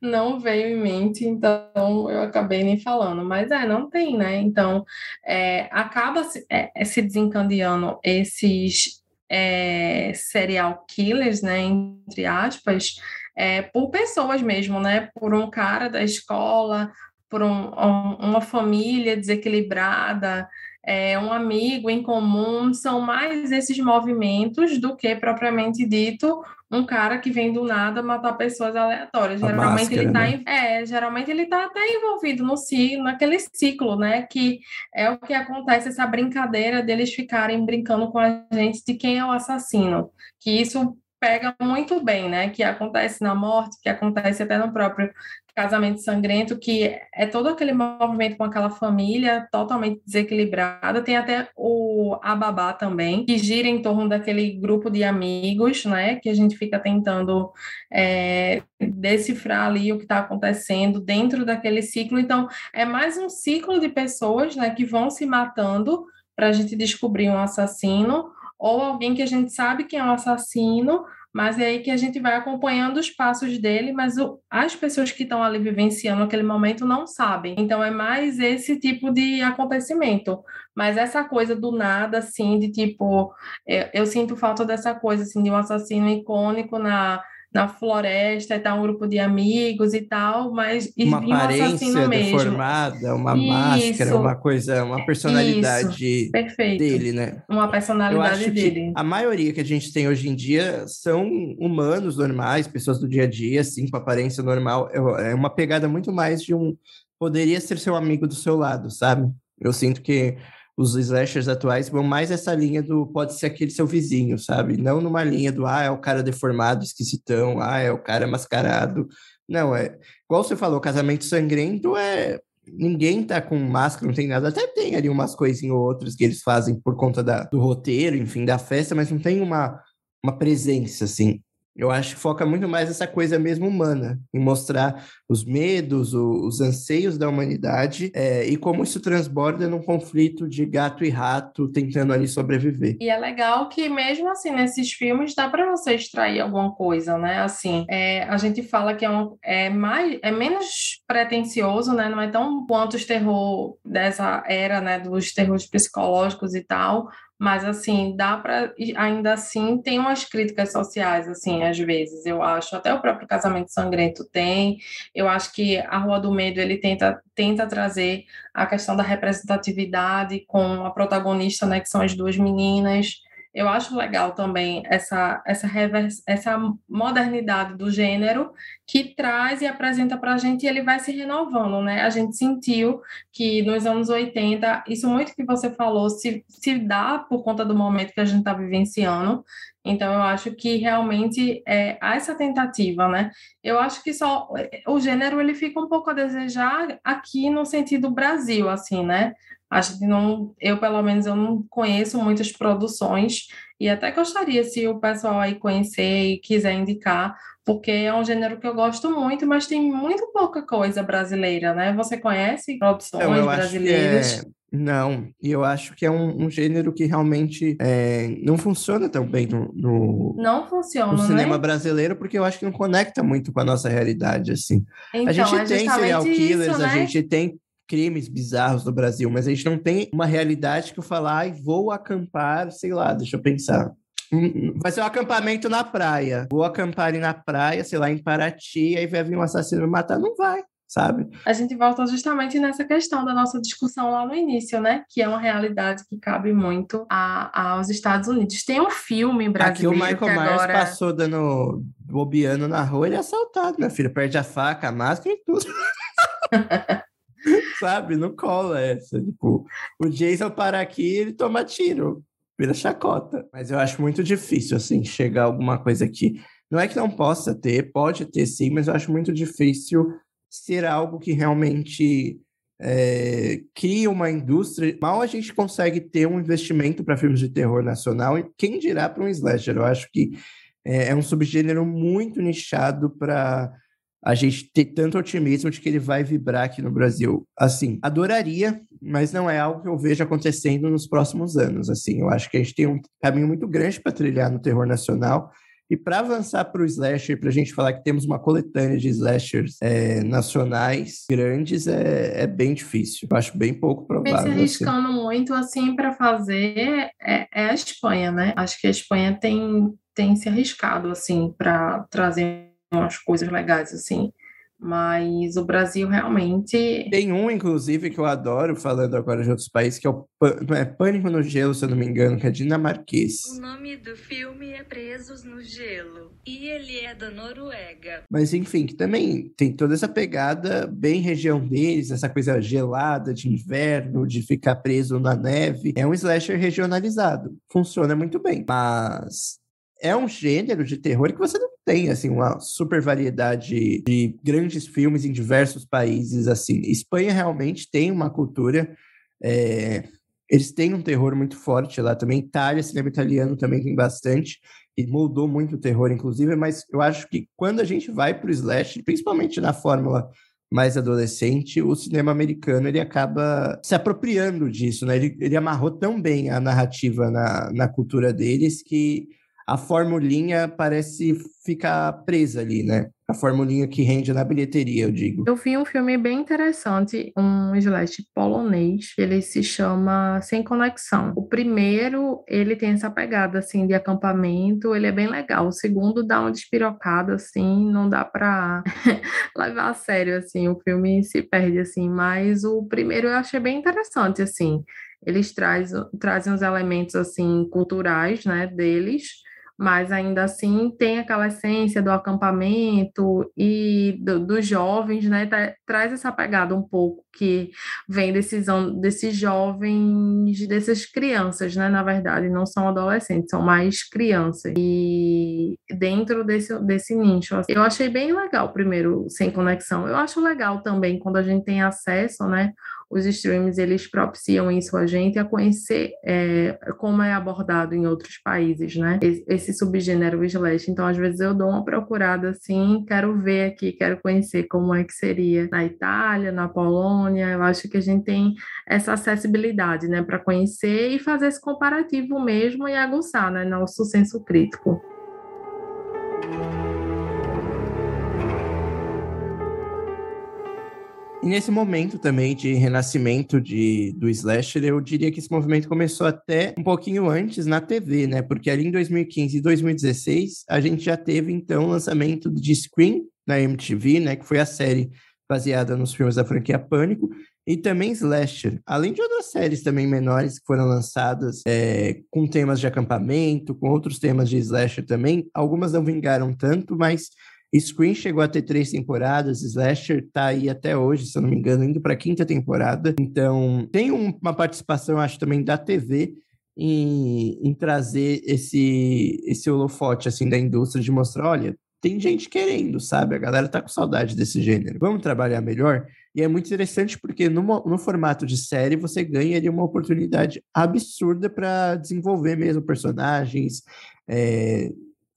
não veio em mente, então eu acabei nem falando. Mas é, não tem, né? Então, é, acaba se, é, é, se desencadeando esses é, serial killers, né? Entre aspas, é, por pessoas mesmo, né? Por um cara da escola, por um, um, uma família desequilibrada, é, um amigo em comum, são mais esses movimentos do que propriamente dito um cara que vem do nada matar pessoas aleatórias. A geralmente máscara, ele tá né? é, geralmente ele tá até envolvido no naquele ciclo, né? Que é o que acontece essa brincadeira deles ficarem brincando com a gente de quem é o assassino. Que isso pega muito bem, né? Que acontece na morte, que acontece até no próprio casamento sangrento, que é todo aquele movimento com aquela família totalmente desequilibrada. Tem até o Ababá também, que gira em torno daquele grupo de amigos, né? Que a gente fica tentando é, decifrar ali o que está acontecendo dentro daquele ciclo. Então, é mais um ciclo de pessoas né, que vão se matando para a gente descobrir um assassino ou alguém que a gente sabe que é um assassino, mas é aí que a gente vai acompanhando os passos dele, mas o, as pessoas que estão ali vivenciando aquele momento não sabem. Então é mais esse tipo de acontecimento. Mas essa coisa do nada, assim, de tipo, eu, é, eu sinto falta dessa coisa, assim, de um assassino icônico na na floresta e tá um grupo de amigos e tal, mas uma aparência deformada, uma isso, máscara, uma coisa, uma personalidade dele, né? Uma personalidade dele. a maioria que a gente tem hoje em dia são humanos normais, pessoas do dia a dia, assim, com aparência normal. É, é uma pegada muito mais de um poderia ser seu amigo do seu lado, sabe? Eu sinto que os slashers atuais vão mais essa linha do pode ser aquele seu vizinho, sabe? Não numa linha do ah, é o cara deformado, esquisitão, ah, é o cara mascarado. Não, é igual você falou, casamento sangrento é ninguém tá com máscara, não tem nada. Até tem ali umas coisinhas ou outras que eles fazem por conta da, do roteiro, enfim, da festa, mas não tem uma, uma presença, assim. Eu acho que foca muito mais essa coisa mesmo humana, em mostrar os medos, os anseios da humanidade é, e como isso transborda num conflito de gato e rato tentando ali sobreviver. E é legal que mesmo assim nesses filmes dá para você extrair alguma coisa, né? Assim, é, a gente fala que é, um, é mais, é menos pretencioso, né? Não é tão quanto os terror dessa era, né? Dos terrores psicológicos e tal, mas assim dá para ainda assim tem umas críticas sociais assim às vezes. Eu acho até o próprio casamento sangrento tem. Eu acho que a Rua do Medo ele tenta tenta trazer a questão da representatividade com a protagonista né que são as duas meninas eu acho legal também essa, essa, essa modernidade do gênero que traz e apresenta para a gente e ele vai se renovando, né? A gente sentiu que nos anos 80, isso muito que você falou, se, se dá por conta do momento que a gente está vivenciando. Então, eu acho que realmente é, há essa tentativa, né? Eu acho que só o gênero ele fica um pouco a desejar aqui no sentido Brasil, assim, né? A gente não, eu pelo menos eu não conheço muitas produções e até gostaria se o pessoal aí conhecer e quiser indicar, porque é um gênero que eu gosto muito, mas tem muito pouca coisa brasileira, né? Você conhece produções eu brasileiras? É... Não, e eu acho que é um, um gênero que realmente é, não funciona tão bem no, no, não funciona, no cinema né? brasileiro, porque eu acho que não conecta muito com a nossa realidade, assim. Então, a gente é tem serial killers, isso, né? a gente tem crimes bizarros no Brasil, mas a gente não tem uma realidade que eu falar, ai, vou acampar, sei lá, deixa eu pensar. Vai ser um acampamento na praia. Vou acampar ali na praia, sei lá, em Paraty, aí vai vir um assassino me matar. Não vai sabe? A gente volta justamente nessa questão da nossa discussão lá no início, né? Que é uma realidade que cabe muito a, aos Estados Unidos. Tem um filme brasileiro Aqui o Michael Myers agora... passou dando bobeando na rua, ele é assaltado, minha filha. Perde a faca, a máscara e tudo. sabe? Não cola essa. Tipo, o Jason para aqui, ele toma tiro. Vira chacota. Mas eu acho muito difícil, assim, chegar alguma coisa aqui. Não é que não possa ter, pode ter sim, mas eu acho muito difícil ser algo que realmente é, cria uma indústria. Mal a gente consegue ter um investimento para filmes de terror nacional, e quem dirá para um slasher? Eu acho que é, é um subgênero muito nichado para a gente ter tanto otimismo de que ele vai vibrar aqui no Brasil. Assim, adoraria, mas não é algo que eu vejo acontecendo nos próximos anos. Assim, eu acho que a gente tem um caminho muito grande para trilhar no terror nacional e para avançar para o slasher, para a gente falar que temos uma coletânea de slashers é, nacionais grandes, é, é bem difícil. Eu acho bem pouco provável. Vem se arriscando assim. muito assim para fazer é, é, a Espanha, né? Acho que a Espanha tem, tem se arriscado assim para trazer umas coisas legais assim. Mas o Brasil realmente. Tem um, inclusive, que eu adoro, falando agora de outros países, que é o é Pânico no Gelo, se eu não me engano, que é dinamarquês. O nome do filme é Presos no Gelo. E ele é da Noruega. Mas, enfim, que também tem toda essa pegada bem região deles, essa coisa gelada de inverno, de ficar preso na neve. É um slasher regionalizado. Funciona muito bem. Mas é um gênero de terror que você não tem assim uma super variedade de grandes filmes em diversos países assim. Espanha realmente tem uma cultura é, eles têm um terror muito forte lá também. Itália, cinema italiano também tem bastante e moldou muito o terror, inclusive. Mas eu acho que quando a gente vai para o slash, principalmente na fórmula mais adolescente, o cinema americano ele acaba se apropriando disso, né? Ele, ele amarrou tão bem a narrativa na, na cultura deles que a formulinha parece ficar presa ali, né? A formulinha que rende na bilheteria, eu digo. Eu vi um filme bem interessante, um slash polonês, ele se chama Sem Conexão. O primeiro, ele tem essa pegada, assim, de acampamento, ele é bem legal. O segundo dá uma despirocada, assim, não dá pra levar a sério, assim, o filme se perde, assim, mas o primeiro eu achei bem interessante, assim. Eles traz, trazem os elementos, assim, culturais, né, deles, mas ainda assim tem aquela essência do acampamento e do, dos jovens, né? Tá, traz essa pegada um pouco que vem decisão desses jovens, dessas crianças, né? Na verdade, não são adolescentes, são mais crianças. E dentro desse, desse nicho, assim, eu achei bem legal, primeiro, sem conexão. Eu acho legal também quando a gente tem acesso, né? Os streams eles propiciam isso a gente a conhecer é, como é abordado em outros países, né? Esse subgênero slash. Então, às vezes eu dou uma procurada assim, quero ver aqui, quero conhecer como é que seria na Itália, na Polônia. Eu acho que a gente tem essa acessibilidade, né, para conhecer e fazer esse comparativo mesmo e aguçar, né, nosso senso crítico. E nesse momento também de renascimento de, do slasher, eu diria que esse movimento começou até um pouquinho antes na TV, né? Porque ali em 2015 e 2016, a gente já teve, então, o lançamento de Scream na MTV, né? Que foi a série baseada nos filmes da franquia Pânico, e também Slasher, além de outras séries também menores que foram lançadas é, com temas de acampamento, com outros temas de Slasher também. Algumas não vingaram tanto, mas Scream chegou a ter três temporadas, Slasher tá aí até hoje, se eu não me engano, indo para a quinta temporada. Então, tem uma participação, acho, também da TV em, em trazer esse, esse holofote, assim, da indústria, de mostrar, olha, tem gente querendo, sabe? A galera tá com saudade desse gênero. Vamos trabalhar melhor? E é muito interessante porque no, no formato de série você ganha ali uma oportunidade absurda para desenvolver mesmo personagens, é,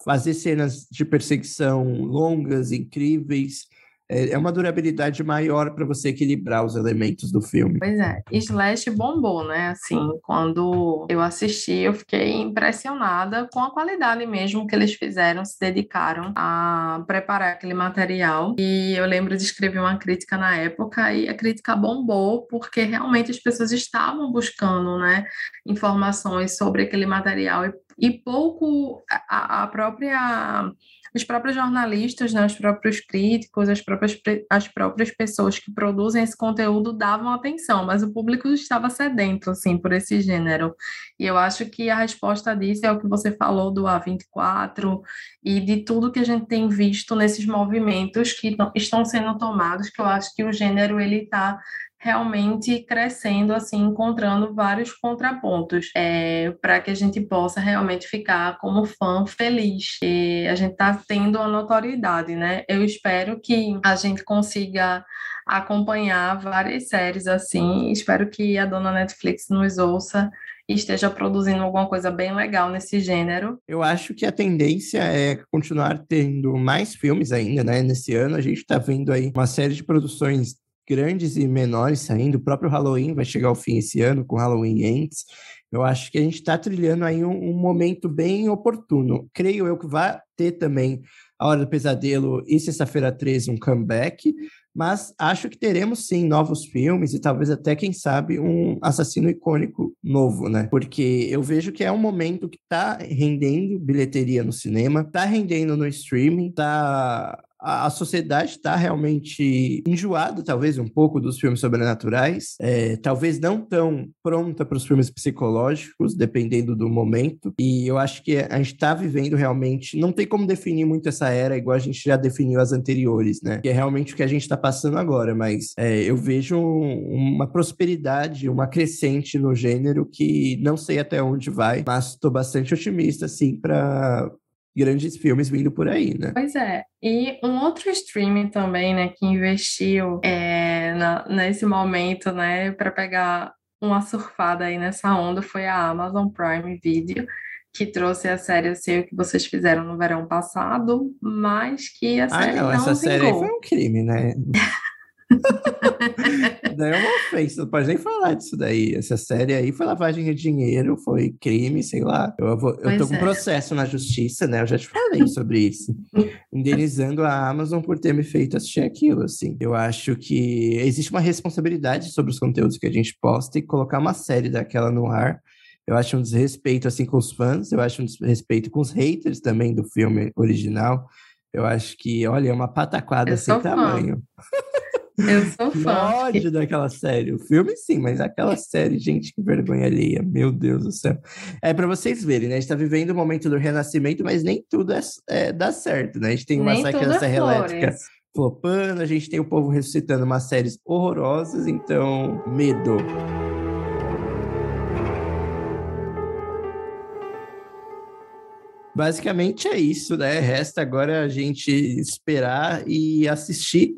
fazer cenas de perseguição longas, incríveis. É, é uma durabilidade maior para você equilibrar os elementos do filme. Pois é, Slash bombou, né? Assim, quando eu assisti, eu fiquei impressionada com a qualidade mesmo que eles fizeram, se dedicaram a preparar aquele material. E eu lembro de escrever uma crítica na época e a crítica bombou porque realmente as pessoas estavam buscando, né, informações sobre aquele material e e pouco a, a própria os próprios jornalistas, né, os próprios críticos, as próprias, as próprias pessoas que produzem esse conteúdo davam atenção, mas o público estava sedento, assim, por esse gênero. E eu acho que a resposta disso é o que você falou do A24 e de tudo que a gente tem visto nesses movimentos que estão sendo tomados, que eu acho que o gênero, ele está realmente crescendo, assim, encontrando vários contrapontos, é, para que a gente possa realmente ficar como fã feliz. E a gente está tendo a notoriedade, né? Eu espero que a gente consiga acompanhar várias séries assim. Espero que a dona Netflix nos ouça e esteja produzindo alguma coisa bem legal nesse gênero. Eu acho que a tendência é continuar tendo mais filmes ainda, né? Nesse ano a gente está vendo aí uma série de produções grandes e menores saindo. O próprio Halloween vai chegar ao fim esse ano, com Halloween Ends. Eu acho que a gente está trilhando aí um, um, momento bem oportuno. Creio eu que vai ter também A Hora do Pesadelo e Sexta-feira 13 um comeback, mas acho que teremos sim novos filmes e talvez até, quem sabe, um assassino icônico novo, né? Porque eu vejo que é um momento que está rendendo bilheteria no cinema, está rendendo no streaming, está a, sociedade está realmente enjoada, talvez, um pouco dos filmes sobrenaturais, é, talvez não tão pronta para os filmes psicológicos, dependendo do momento. E eu acho que a gente está vivendo realmente. Não tem como definir muito essa era, igual a gente já definiu as anteriores, né? Que é realmente o que a gente está passando agora, mas é, eu vejo uma prosperidade, uma crescente no gênero que não sei até onde vai, mas estou bastante otimista, assim, para grandes filmes vindo por aí, né? Pois é. E um outro streaming também, né, que investiu é, na, nesse momento, né, para pegar uma surfada aí nessa onda foi a Amazon Prime Video, que trouxe a série Eu Sei O Que Vocês Fizeram no Verão Passado, mas que a série ah, não, não essa vingou. série foi um crime, né? daí é uma ofensa, não pode nem falar disso daí. Essa série aí foi lavagem de dinheiro, foi crime, sei lá. Eu, vou, eu tô com é. processo na justiça, né? Eu já te falei sobre isso. Indenizando a Amazon por ter me feito assistir aquilo, assim. Eu acho que existe uma responsabilidade sobre os conteúdos que a gente posta e colocar uma série daquela no ar. Eu acho um desrespeito, assim, com os fãs. Eu acho um desrespeito com os haters também do filme original. Eu acho que, olha, é uma pataquada sem tamanho. Eu sou fã. ódio daquela série. O filme, sim, mas aquela série, gente, que vergonha alheia. Meu Deus do céu. É para vocês verem, né? A gente tá vivendo o momento do renascimento, mas nem tudo é, é dá certo, né? A gente tem uma saque da é Elétrica flopando, a gente tem o povo ressuscitando umas séries horrorosas, então, medo. Basicamente é isso, né? Resta agora a gente esperar e assistir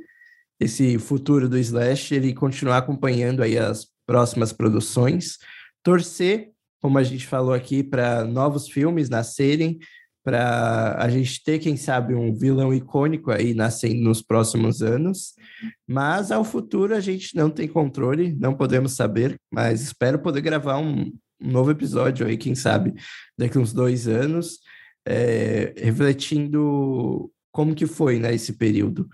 esse futuro do slasher e continuar acompanhando aí as próximas produções. Torcer, como a gente falou aqui, para novos filmes nascerem, para a gente ter, quem sabe, um vilão icônico aí nascendo nos próximos anos. Mas ao futuro a gente não tem controle, não podemos saber, mas espero poder gravar um, um novo episódio aí, quem sabe, daqui uns dois anos, é, refletindo como que foi né, esse período.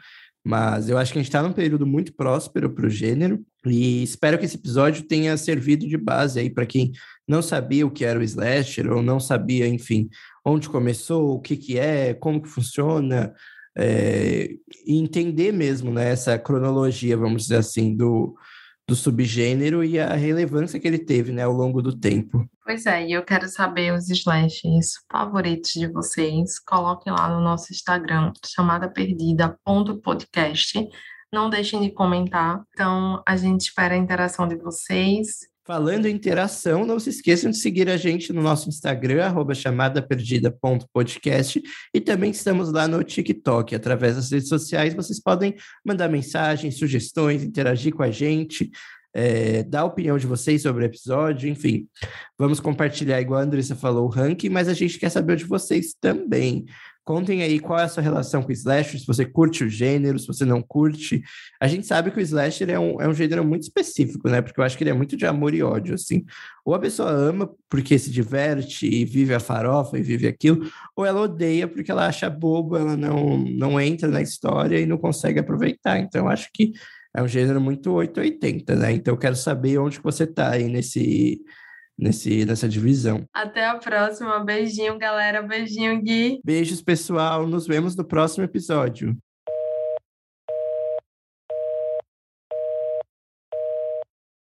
Mas eu acho que a gente está num período muito próspero para o gênero e espero que esse episódio tenha servido de base aí para quem não sabia o que era o slasher ou não sabia, enfim, onde começou, o que, que é, como que funciona, é, e entender mesmo né, essa cronologia, vamos dizer assim, do, do subgênero e a relevância que ele teve né, ao longo do tempo. Pois é, e eu quero saber os slashes favoritos de vocês. Coloquem lá no nosso Instagram, chamada perdida.podcast. Não deixem de comentar. Então, a gente espera a interação de vocês. Falando em interação, não se esqueçam de seguir a gente no nosso Instagram, chamadaperdida.podcast, e também estamos lá no TikTok. Através das redes sociais, vocês podem mandar mensagens, sugestões, interagir com a gente, é, dar a opinião de vocês sobre o episódio, enfim. Vamos compartilhar, igual a Andressa falou, o ranking, mas a gente quer saber de vocês também. Contem aí qual é a sua relação com o slasher, se você curte o gênero, se você não curte. A gente sabe que o slasher é um, é um gênero muito específico, né? Porque eu acho que ele é muito de amor e ódio, assim. Ou a pessoa ama porque se diverte e vive a farofa e vive aquilo, ou ela odeia porque ela acha bobo, ela não, não entra na história e não consegue aproveitar. Então, eu acho que é um gênero muito 880, né? Então, eu quero saber onde que você tá aí nesse nesse, nessa divisão. Até a próxima. Beijinho, galera. Beijinho, Gui. Beijos, pessoal. Nos vemos no próximo episódio.